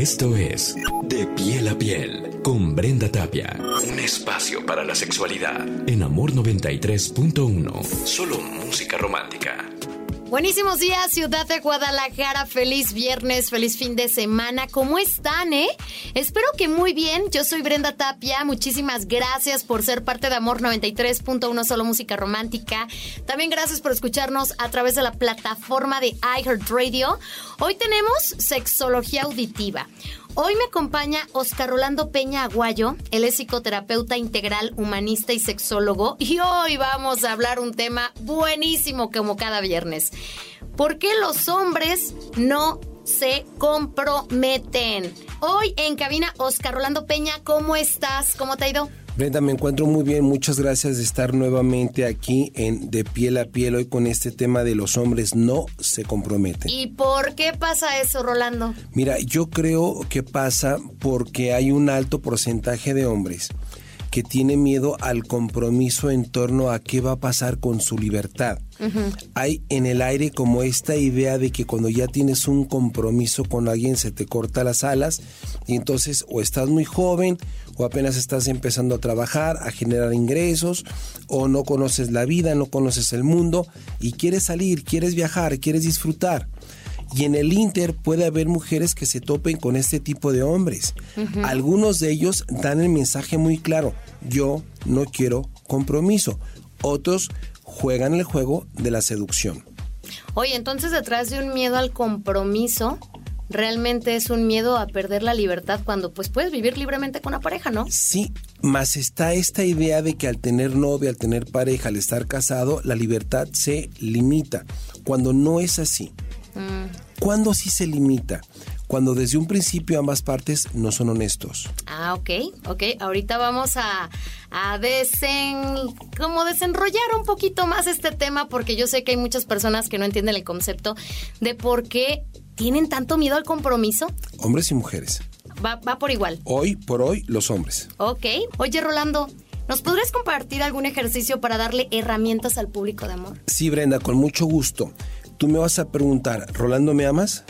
Esto es De piel a piel con Brenda Tapia. Un espacio para la sexualidad en Amor 93.1. Solo música romántica. Buenísimos días, ciudad de Guadalajara. Feliz viernes, feliz fin de semana. ¿Cómo están, eh? Espero que muy bien. Yo soy Brenda Tapia. Muchísimas gracias por ser parte de Amor 93.1 Solo Música Romántica. También gracias por escucharnos a través de la plataforma de iHeartRadio. Hoy tenemos sexología auditiva. Hoy me acompaña Oscar Rolando Peña Aguayo, él es psicoterapeuta integral, humanista y sexólogo, y hoy vamos a hablar un tema buenísimo como cada viernes. ¿Por qué los hombres no se comprometen? Hoy en cabina, Oscar Rolando Peña, ¿cómo estás? ¿Cómo te ha ido? Brenda, me encuentro muy bien. Muchas gracias de estar nuevamente aquí en De piel a piel hoy con este tema de los hombres no se comprometen. ¿Y por qué pasa eso, Rolando? Mira, yo creo que pasa porque hay un alto porcentaje de hombres que tiene miedo al compromiso en torno a qué va a pasar con su libertad. Hay en el aire como esta idea de que cuando ya tienes un compromiso con alguien se te corta las alas y entonces o estás muy joven o apenas estás empezando a trabajar, a generar ingresos o no conoces la vida, no conoces el mundo y quieres salir, quieres viajar, quieres disfrutar. Y en el Inter puede haber mujeres que se topen con este tipo de hombres. Algunos de ellos dan el mensaje muy claro, yo no quiero compromiso. Otros juegan el juego de la seducción. Oye, entonces detrás de un miedo al compromiso, realmente es un miedo a perder la libertad cuando pues puedes vivir libremente con una pareja, ¿no? Sí, más está esta idea de que al tener novia, al tener pareja, al estar casado, la libertad se limita, cuando no es así. ¿Cuándo sí se limita? Cuando desde un principio ambas partes no son honestos. Ah, ok, ok. Ahorita vamos a, a desen, como desenrollar un poquito más este tema porque yo sé que hay muchas personas que no entienden el concepto de por qué tienen tanto miedo al compromiso. Hombres y mujeres. Va, va por igual. Hoy por hoy, los hombres. Ok. Oye, Rolando, ¿nos podrías compartir algún ejercicio para darle herramientas al público de amor? Sí, Brenda, con mucho gusto. Tú me vas a preguntar, ¿Rolando me amas?